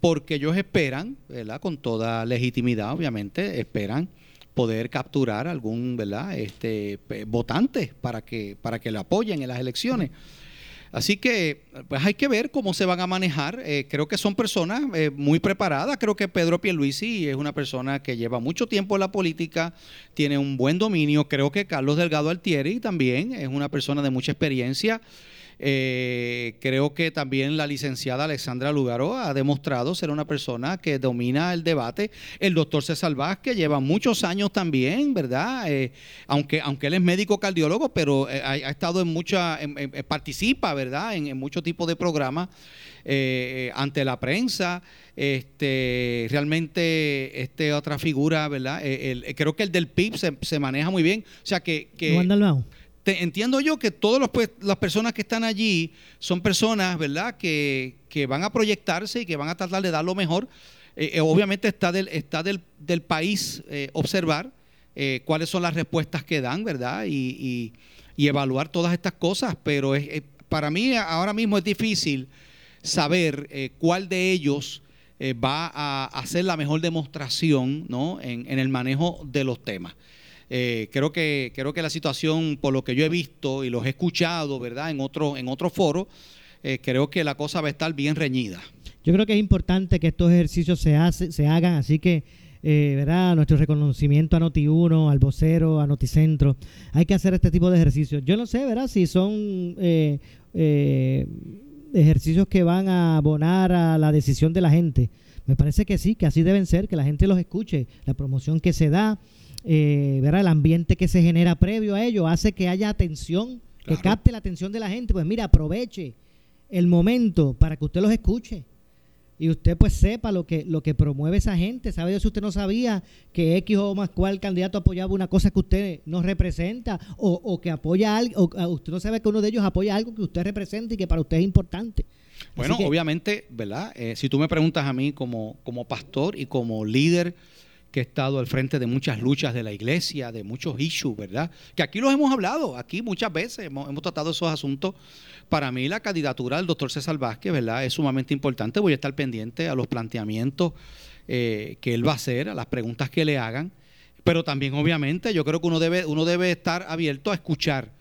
Speaker 2: porque ellos esperan, ¿verdad? Con toda legitimidad, obviamente, esperan poder capturar algún verdad este votante para que para que le apoyen en las elecciones. Así que pues hay que ver cómo se van a manejar. Eh, creo que son personas eh, muy preparadas. Creo que Pedro Pierluisi es una persona que lleva mucho tiempo en la política tiene un buen dominio. Creo que Carlos Delgado Altieri también es una persona de mucha experiencia eh, creo que también la licenciada Alexandra Lugaro ha demostrado ser una persona que domina el debate. El doctor César Vázquez lleva muchos años también, ¿verdad? Eh, aunque, aunque él es médico cardiólogo, pero eh, ha, estado en mucha, participa, ¿verdad? En, muchos tipos de programas ante la prensa. Este, realmente, este otra figura, ¿verdad? creo que el del PIB se, maneja muy bien. O sea que entiendo yo que todas pues, las personas que están allí son personas, ¿verdad?, que, van a proyectarse y que van a tratar de dar lo mejor. Eh, eh, obviamente está del, está del, país eh, observar cuáles son las respuestas que dan, ¿verdad? Y, evaluar todas estas cosas, pero para mí ahora mismo es difícil saber cuál de ellos va a hacer la mejor demostración ¿no? en, en el manejo de los temas. Eh, creo, que, creo que la situación, por lo que yo he visto y los he escuchado, ¿verdad? En otro, en otro foro, eh, creo que la cosa va a estar bien reñida.
Speaker 1: Yo creo que es importante que estos ejercicios se, hace, se hagan, así que, eh, ¿verdad? Nuestro reconocimiento a Noti1, al vocero, a Noticentro. Hay que hacer este tipo de ejercicios. Yo no sé, ¿verdad? Si son ejercicios que van a abonar a la decisión de la gente. Me parece que sí, que así deben ser, que la gente los escuche, la promoción que se da, eh, el ambiente que se genera previo a ello hace que haya atención, que capte la atención de la gente. Pues mira, aproveche el momento para que usted los escuche y usted pues sepa lo que lo que promueve esa gente. ¿Sabe si usted no sabía que X o más cual candidato apoyaba una cosa que usted no representa o, que apoya algo, o usted no sabe que uno de ellos apoya algo que usted representa y que para usted es importante?
Speaker 2: Bueno, obviamente, ¿verdad? Eh, si tú me preguntas a mí como, como pastor y como líder que he estado al frente de muchas luchas de la iglesia, de muchos issues, ¿verdad? Que aquí los hemos hablado, aquí muchas veces hemos, tratado esos asuntos. Para mí la candidatura del doctor César Vázquez, ¿verdad? Es sumamente importante. Voy a estar pendiente a los planteamientos eh, que él va a hacer, a las preguntas que le hagan. Pero también, obviamente, yo creo que uno debe, uno debe estar abierto a escuchar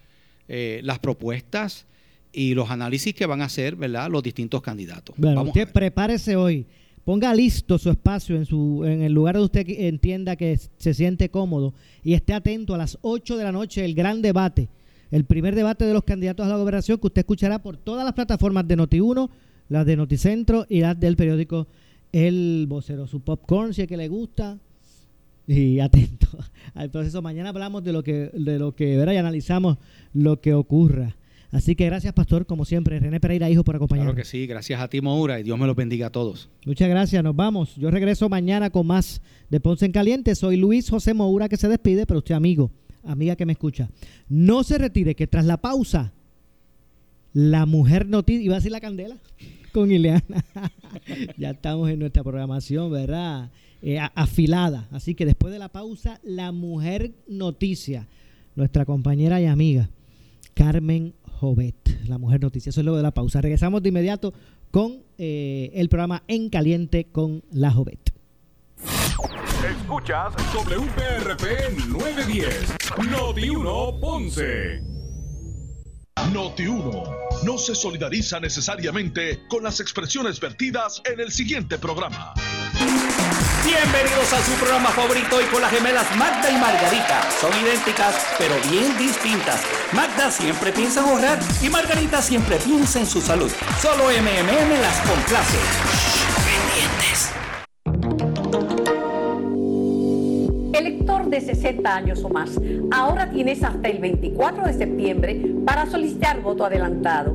Speaker 2: eh, las propuestas y los análisis que van a hacer, ¿verdad? Los distintos candidatos.
Speaker 1: Bueno, usted prepárese hoy ponga listo su espacio en, su, en el lugar donde usted entienda que se siente cómodo y esté atento a las 8 de la noche el gran debate, el primer debate de los candidatos a la gobernación que usted escuchará por todas las plataformas de Noti1, las de Noticentro y las del periódico El Vocero. Su popcorn, si es que le gusta, y atento al proceso. Mañana hablamos de lo que, de lo que verá y analizamos lo que ocurra. Así que gracias, Pastor, como siempre. René Pereira, hijo, por acompañarnos.
Speaker 2: Claro que sí, gracias a ti, Moura, y Dios me los bendiga a todos.
Speaker 1: Muchas gracias, nos vamos. Yo regreso mañana con más de Ponce en Caliente. Soy Luis José Moura que se despide, pero usted, amigo, amiga que me escucha, no se retire, que tras la pausa, la mujer noticia, iba a decir la candela, con Ileana. ya estamos en nuestra programación, ¿verdad? Eh, afilada. Así que después de la pausa, la mujer noticia, nuestra compañera y amiga, Carmen Jovet, la mujer noticia. Eso es luego de la pausa. Regresamos de inmediato con eh, el programa En Caliente con la Jovet.
Speaker 3: Escuchas WPRP 910, Noti 1 Ponce. Noti 1 no se solidariza necesariamente con las expresiones vertidas en el siguiente programa.
Speaker 15: Bienvenidos a su programa favorito y con las gemelas Magda y Margarita. Son idénticas, pero bien distintas. Magda siempre piensa en ahorrar y Margarita siempre piensa en su salud. Solo MMM las complace.
Speaker 16: Elector de 60 años o más, ahora tienes hasta el 24 de septiembre para solicitar voto adelantado.